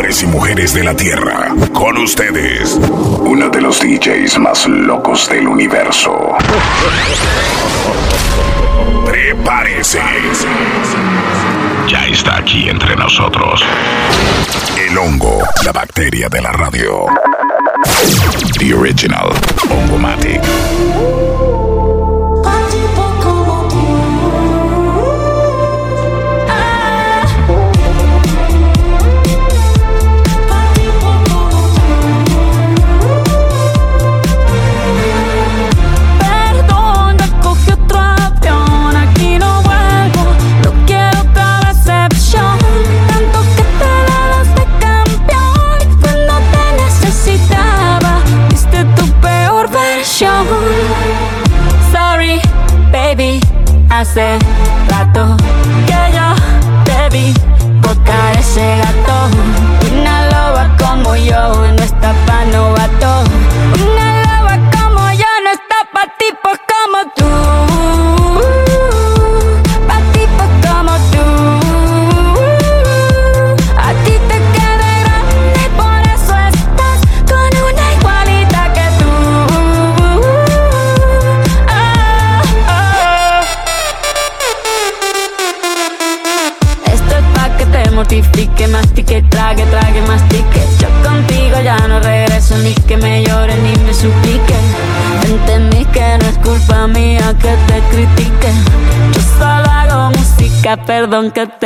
Hombres y mujeres de la Tierra, con ustedes, uno de los DJs más locos del universo. Prepárese. Ya está aquí entre nosotros. El hongo, la bacteria de la radio. The original Hongomatic.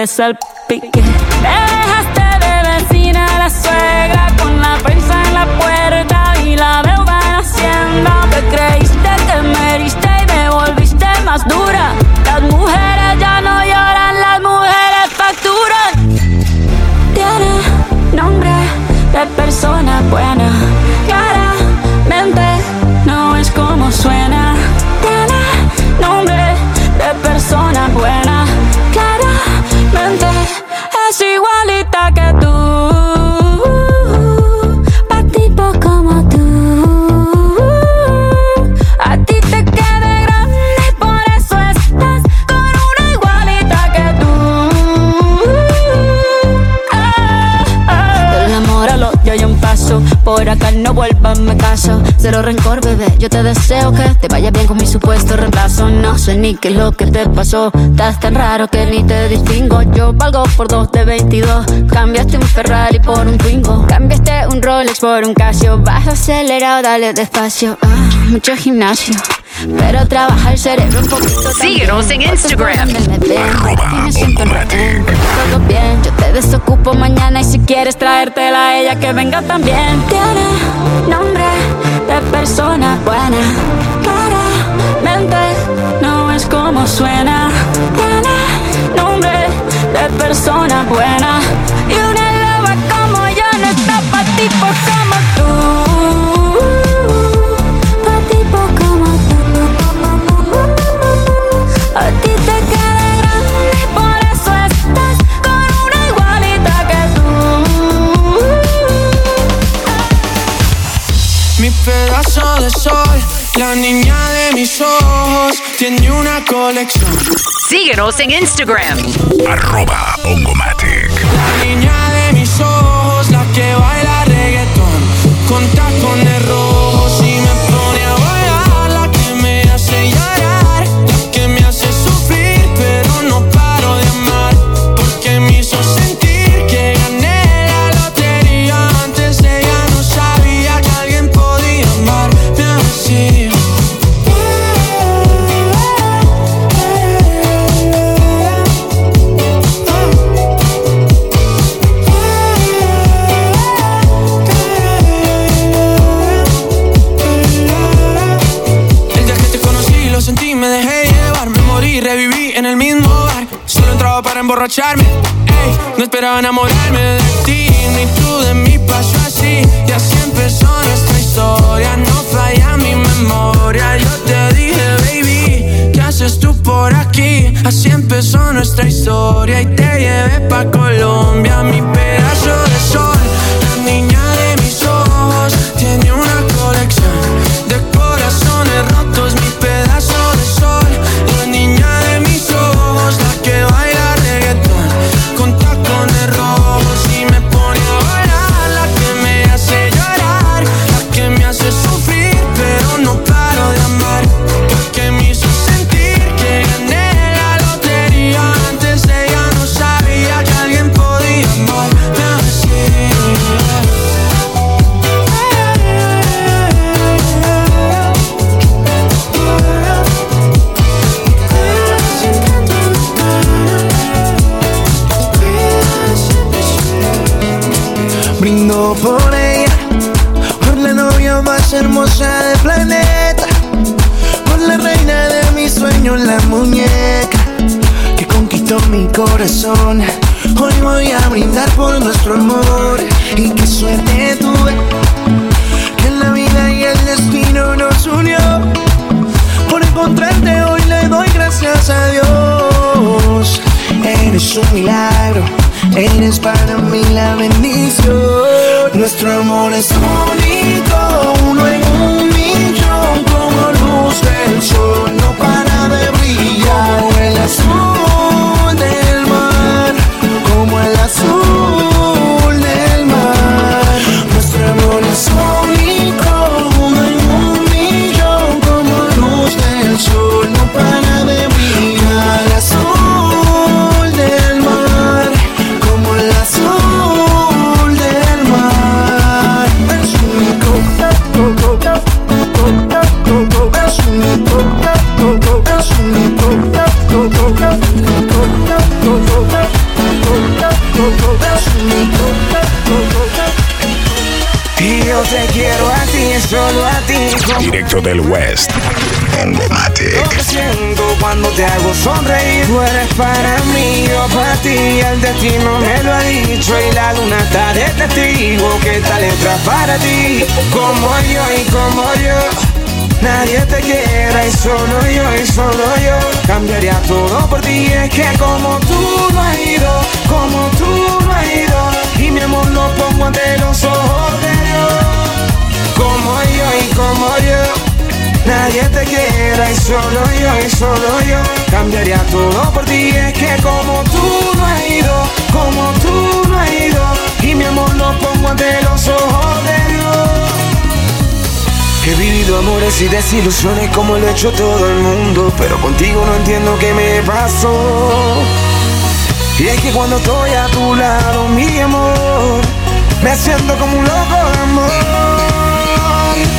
yourself. Rencor, bebé. Yo te deseo que te vaya bien con mi supuesto reemplazo. No sé ni qué es lo que te pasó. Estás tan raro que ni te distingo. Yo valgo por dos de 22. Cambiaste un Ferrari por un Twingo. Cambiaste un Rolex por un Casio. Vas acelerado, dale despacio. Ah, mucho gimnasio. Pero trabaja el cerebro un poquito Síguenos en Instagram. Todo bien. Yo te desocupo mañana y si quieres traértela a ella que venga también. Tiene persona buena. Y una loba como yo no está pa' tipos como tú. Pa' tipos como tú. A ti te queda grande por eso estás con una igualita que tú. Mi pedazo de sol, la niña de mis ojos, tiene una colección. Síguenos en Instagram. Arroba Hongomatic. La niña de mis ojos, la que baila reggaetón, con tacones para emborracharme, ey, no esperaba enamorarme de ti, ni tú de mí pasó así, y así empezó nuestra historia. no falla mi memoria. Yo te dije, baby, ¿qué haces tú por aquí? Así empezó nuestra historia y te llevé pa' Colombia, mi pedazo de sol. Mi corazón. Hoy voy a brindar por nuestro amor y qué suerte tuve que la vida y el destino nos unió. Por encontrarte hoy le doy gracias a Dios. Eres un milagro, eres para mí la bendición. Nuestro amor es único, como Directo del West. Emblematic. siento cuando te hago sonreír. Tú eres para mí, yo para ti. El destino me lo ha dicho Y la luna está de testigo. Que esta letra para ti Como yo y como yo. Nadie te quiera y solo yo y solo yo. Cambiaría todo por ti. Es que como tú no has ido Como tú no has ido. Y mi amor lo pongo ante los ojos de Dios Como yo y como yo Nadie te quiera y solo yo y solo yo. Cambiaría todo por ti Es que como tú no has ido Como tú no has ido Y mi amor lo pongo ante los ojos de Dios. He vivido amores y desilusiones como lo ha hecho todo el mundo Pero contigo no entiendo qué me pasó. Y es que cuando estoy a tu lado, mi amor Me siento como un loco de amor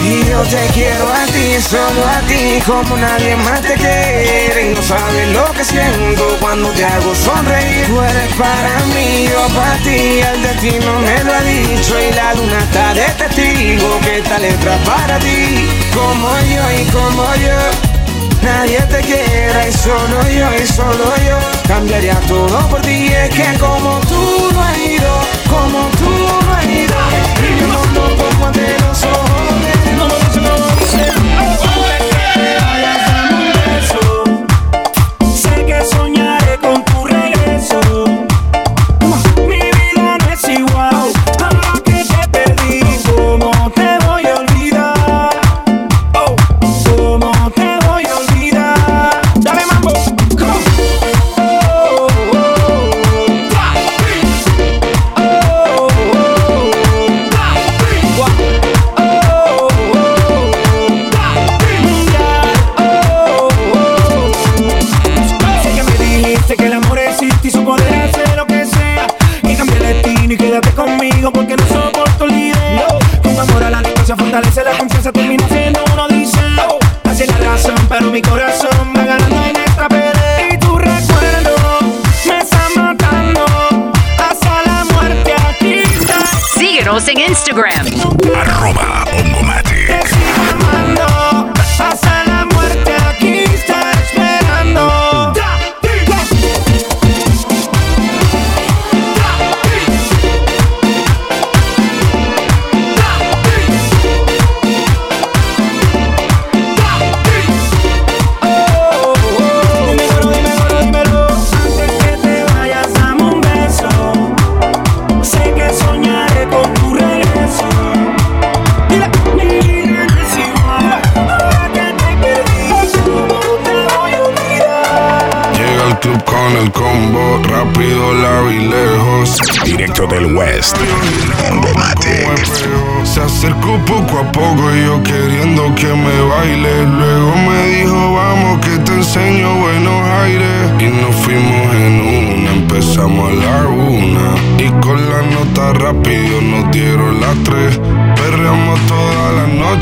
Y yo te quiero a ti, solo a ti Como nadie más te quiere. Y no sabes lo que siento Cuando te hago sonreír. Tú eres para mí, yo para ti El destino me lo ha dicho. Y la luna está de testigo Que esta letra para ti. Como yo y como yo Nadie te quiera. Y solo yo y solo yo Cambiaría todo por ti. Es que como tú no has ido Como tú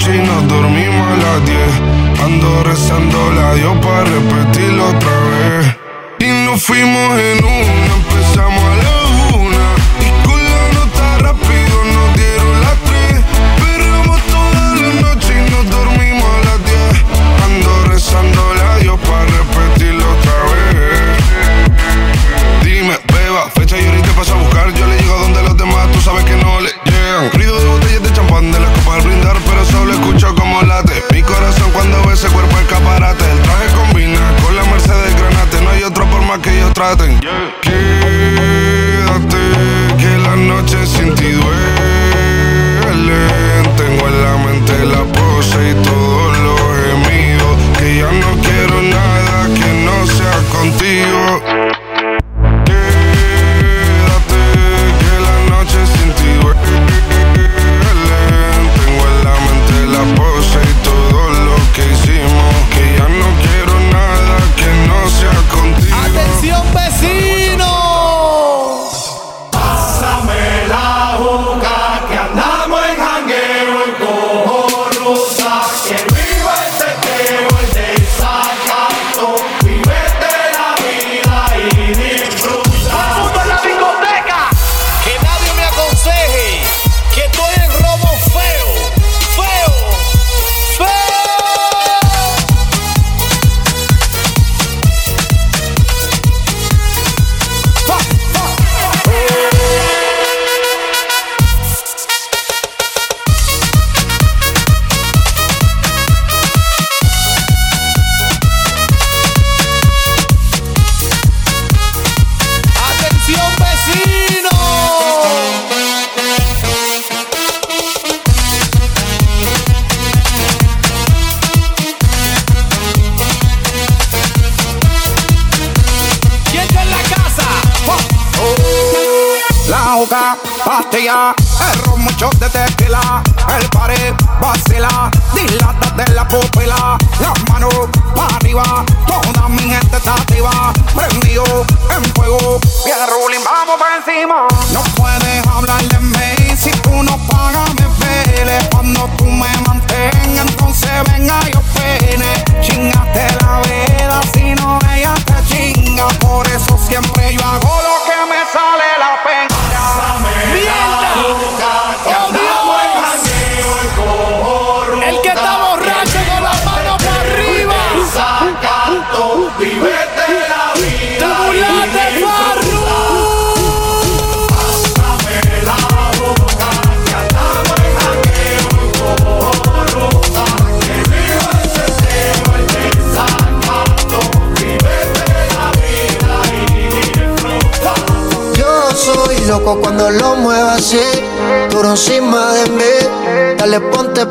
Hoje não dou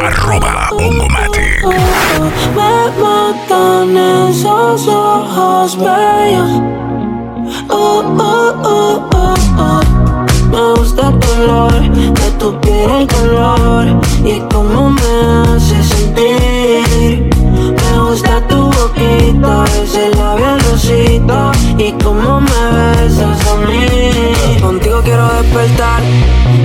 Arroba Ongomatic. Me matan esos ojos bellos. Oh, oh, oh, oh, oh. Me gusta el color de tu piel, el color y cómo me hace sentir. Me gusta tu boquita, ese labial rosita y cómo me besas a mí. Contigo quiero despertar,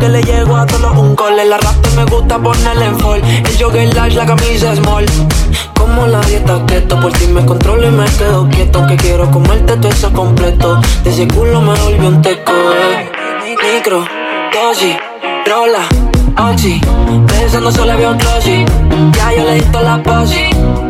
Que le llego a todos un cole. La rap me gusta ponerle en fall. El jogger large, la camisa small. Como la dieta keto, por ti me controlo y me quedo quieto. Aunque quiero comerte todo eso completo. De ese culo me volvió un teco, eh. Micro, dosis, rola, oxi. Pensando solo había un glossy. Ya yo le di toda la posi.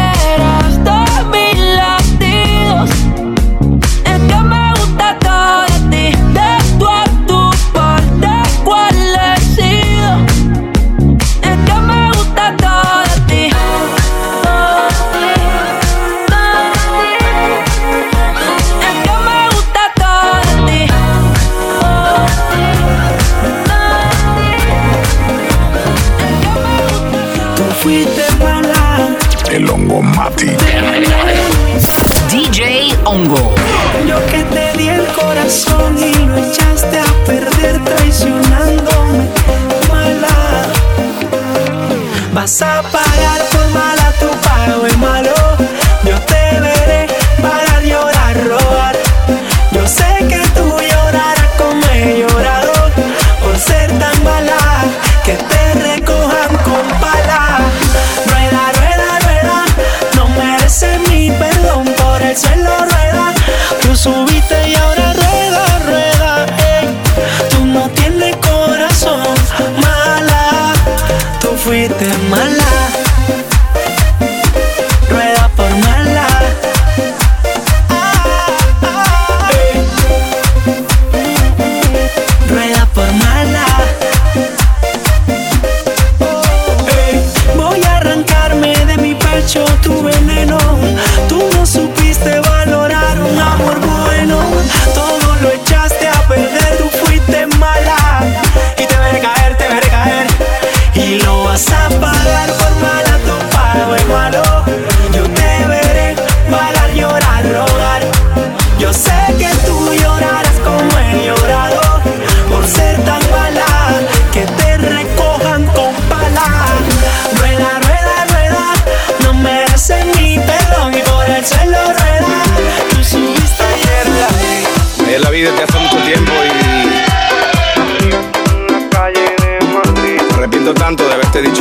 Vas a pagar por mala, tu pago es malo.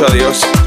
De haberte dicho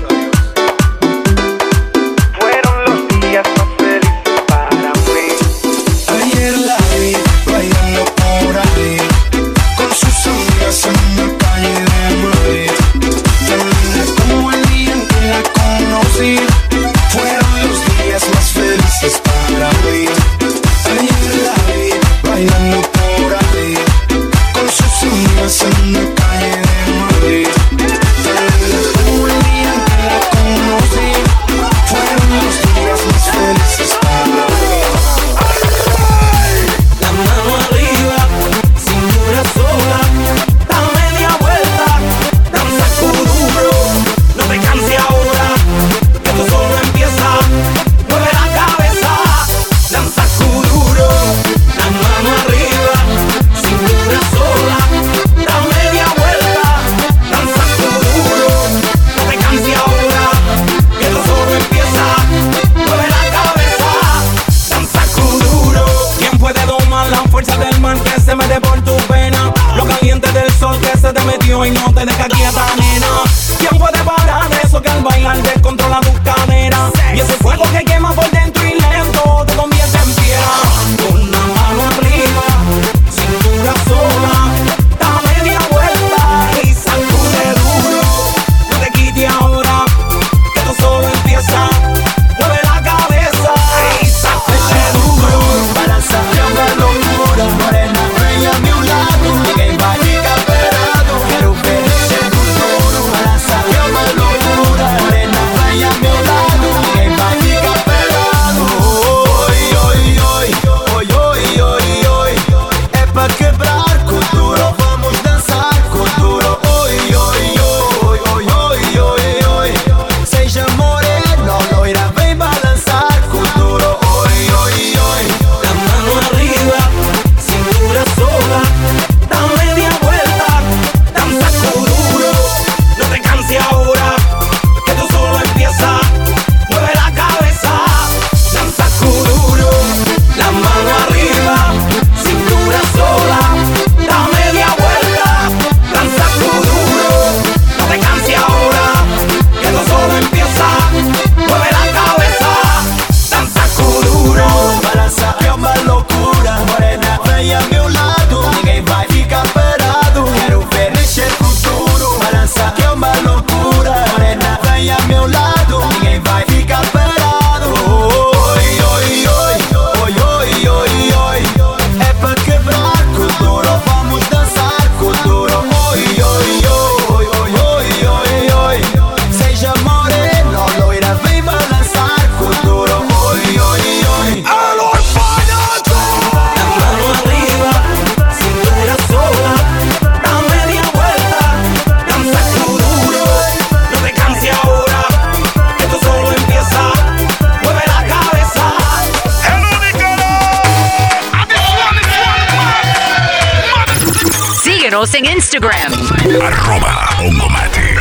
Síguenos en Instagram. Arroba Ongomatic.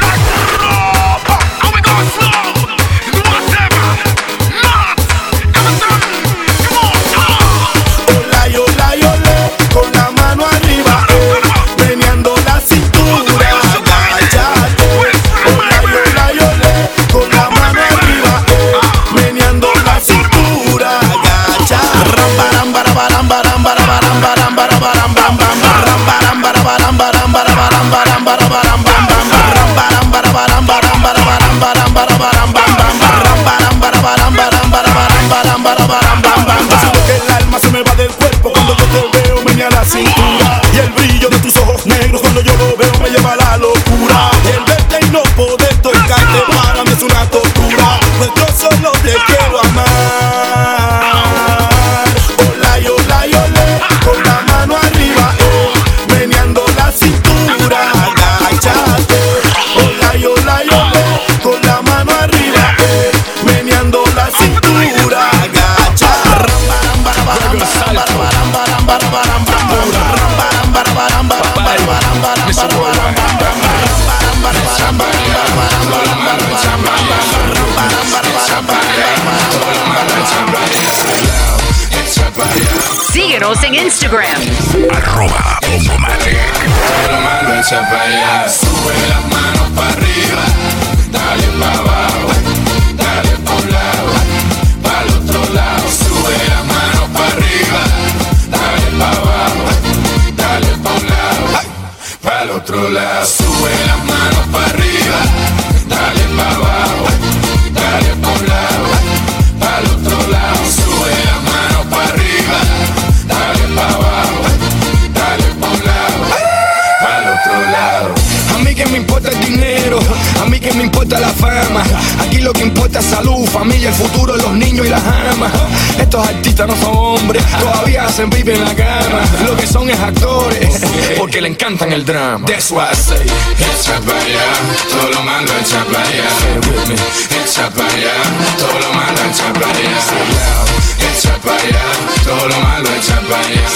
Síguenos en Instagram. Arroba Ongomatic. Lo malo echa pa' allá, sube las manos para arriba, dale pa' abajo, dale pa' un lado, pa' el otro lado, sube las manos para arriba, dale pa' abajo, dale pa' un lado, pa' el otro lado, sube las manos para arriba, Aquí lo que importa es salud, familia, el futuro, los niños y las amas. Estos artistas no son hombres, todavía hacen vive en la cama. Lo que son es actores, porque le encantan el drama. That's why I say, Echa pa' allá, todo lo malo echa pa' allá. Echa pa' allá, todo lo malo echa pa' allá. Echa pa' allá, todo lo malo echa pa' allá.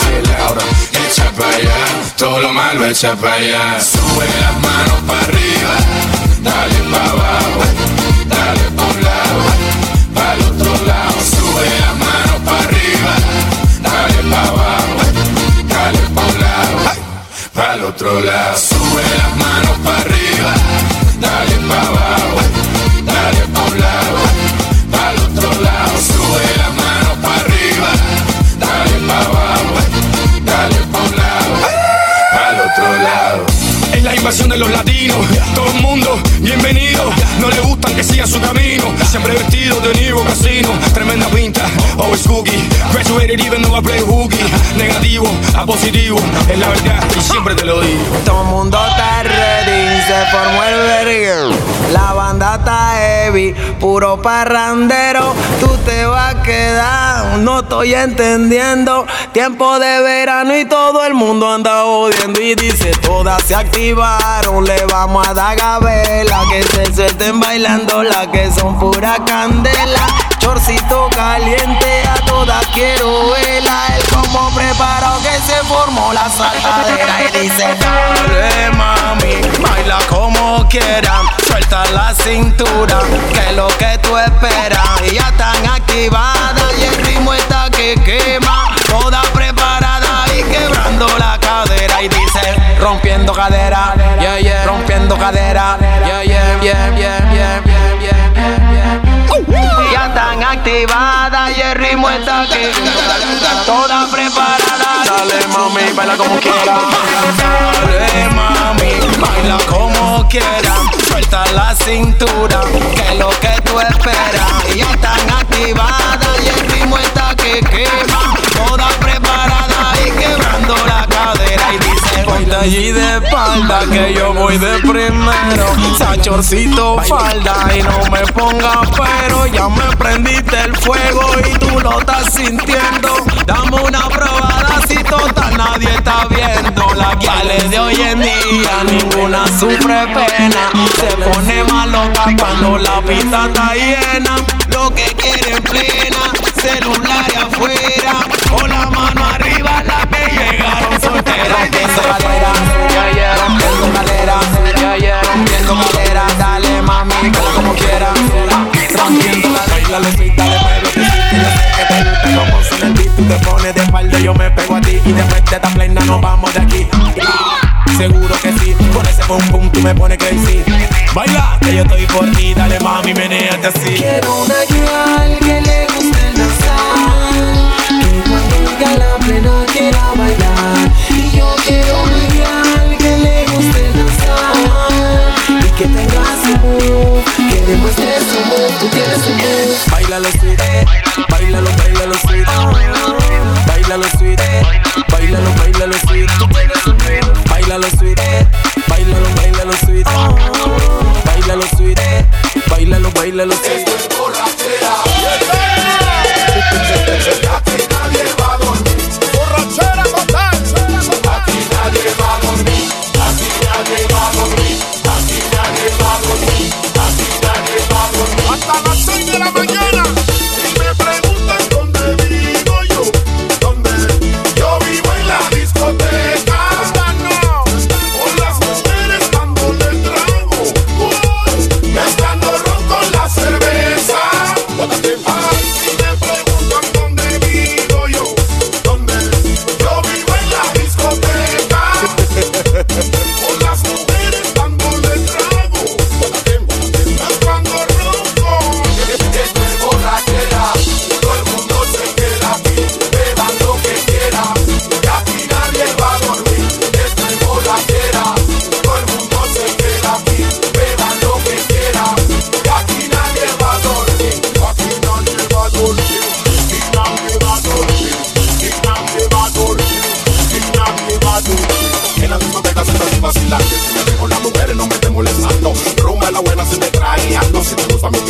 Echa pa' allá, todo lo malo echa pa' allá. Sube las manos pa' arriba, dale pa' abajo, otro lado. Sube las manos para arriba, dale para abajo, dale para un lado, para el otro lado. Sube las manos para arriba, dale para abajo, dale para un lado, para el otro lado. Es la invasión de los latinos, todo el mundo bienvenido. No le gustan que sigan su camino, siempre vestido de Nivo Casino. Tremenda pinta, always cookie. Graduated even though I play hooky. Negativo a positivo, es la verdad y siempre te lo digo. Todo el mundo está ready, se formó el verguero. La banda está heavy, puro parrandero. Tú te vas a quedar, no estoy entendiendo. Tiempo de verano y todo el mundo anda odiando. Y dice: Todas se activaron, le vamos a dar gabela. Que se suelten bailando, las que son pura candela motorcito caliente a todas quiero verla. El como preparado que se formó la saltadera y dice: Dale, mami, baila como quieran, suelta la cintura, que es lo que tú esperas. Y ya están activadas y el ritmo está que quema, toda preparada y quebrando la cadera. Y dice: Rompiendo cadera, yeah, yeah, rompiendo cadera, yeah, yeah, yeah, yeah, yeah. yeah, yeah están activadas y el ritmo está que toda preparada. Dale mami, baila como quieras. Dale mami, baila como quieras. Suelta la cintura, que es lo que tú esperas. Y están activadas y el ritmo está que quema. Toda preparada Ponte allí de espalda que yo voy de primero. Sachorcito falda y no me pongas pero Ya me prendiste el fuego y tú lo estás sintiendo. Dame una probada si total nadie está viendo. Las guiales de hoy en día ninguna sufre pena. Se pone más loca cuando la pista está llena. Lo que quieren plena, celular y afuera te pones de espalda, yo me pego a ti. Y después de esta plena nos vamos de aquí. Seguro que sí, por ese pum pum tú me pones crazy. Baila, que yo estoy por ti, dale mami, meneate así. Quiero una girl que le guste danzar. Que cuando la plena quiera bailar. Y yo quiero una girl que le guste danzar. Y que tenga su move, que demuestre su move. Tú tienes su move. Bailalo, sí, bailalo, bailalo. bailalo baila los sweet, baila los, baila los sweet, baila los sweet, baila los, baila los sweet, baila los sweet, baila los, baila los sweet. Esto es borrachera.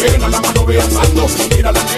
llena la mano, ve alzando. Mira la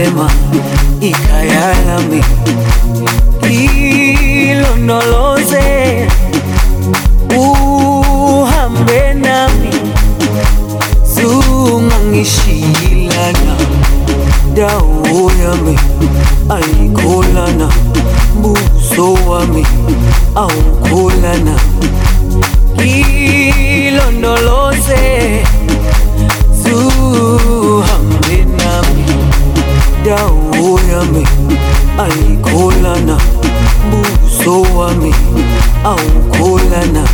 mapema ikayalami ilondoloze uhambe nami zungangishilana dawo yami ayikholana buso wami awukholana. ayikholana buso wami awukholana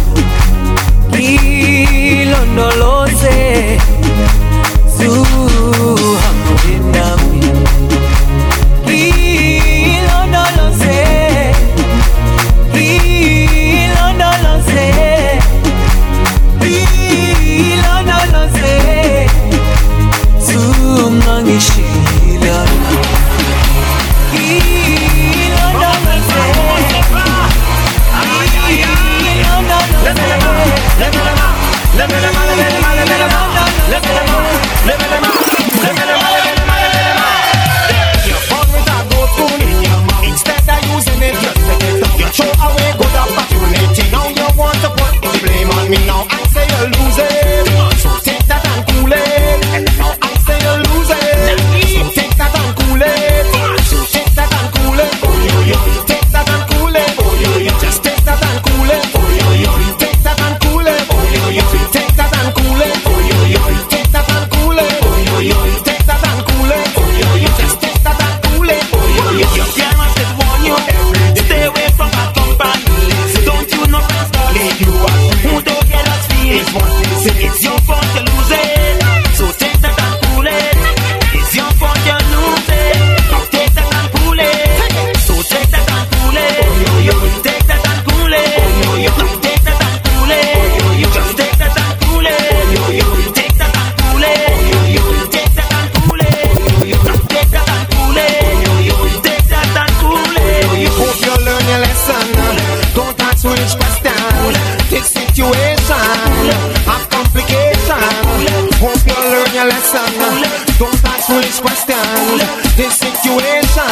es situation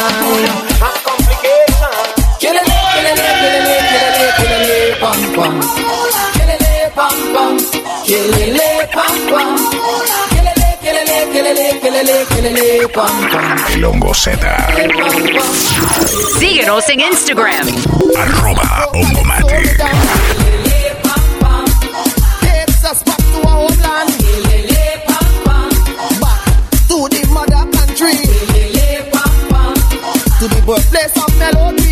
and complication. Pam pam. Pam pam. Pam pam. El. Síguenos en Instagram. melodía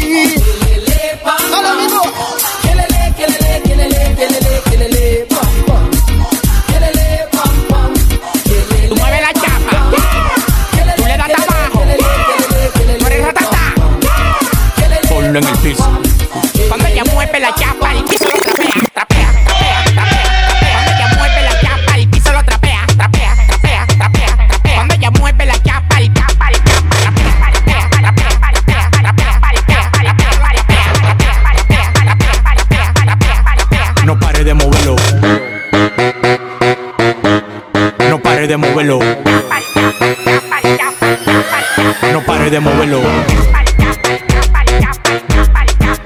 de moverlo.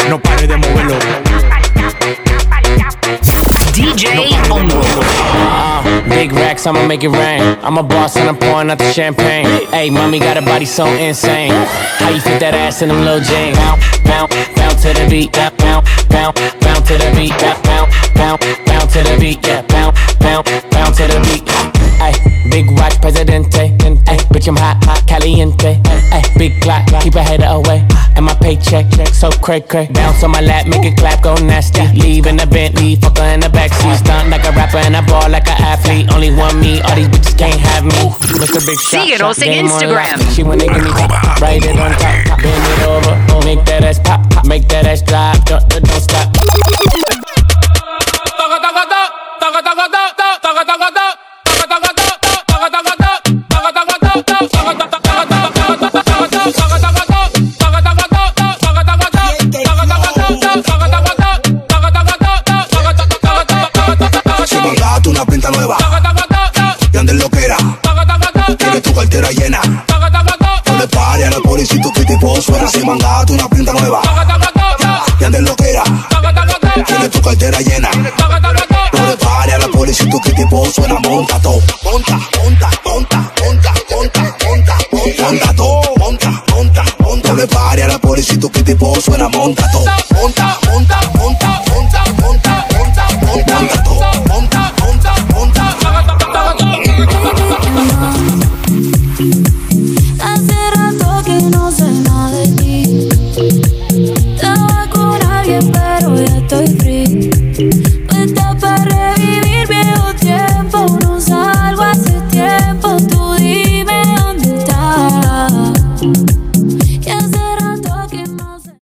No pare de moverlo. DJ ah, Big racks, I'ma make it rain. I'm a boss and I'm pouring out the champagne. Hey, mommy got a body so insane. How you fit that ass in them little jeans? Bounce, bounce, bounce to the beat. Bounce, bounce, bounce to the beat. Bounce, bounce, bounce to the beat. Yeah, bounce, bounce, bounce to the beat. Hey, big watch, presidente. Hey, bitch, I'm hot, hot. Molly and Ay, eh, eh, big clock, keep a header away. Eh, and my paycheck, so cray cray. Bounce on my lap, make it clap, go nasty. Leave in the Bentley, fuck her in the backseat. Stunt like a rapper and a ball like an athlete. Only one me, all these bitches can't have me. Mr. Big Shot, Síguenos en Instagram. She when they give me it on top. Bend it over, make that ass pop, make that ass drop. Don't, don't stop.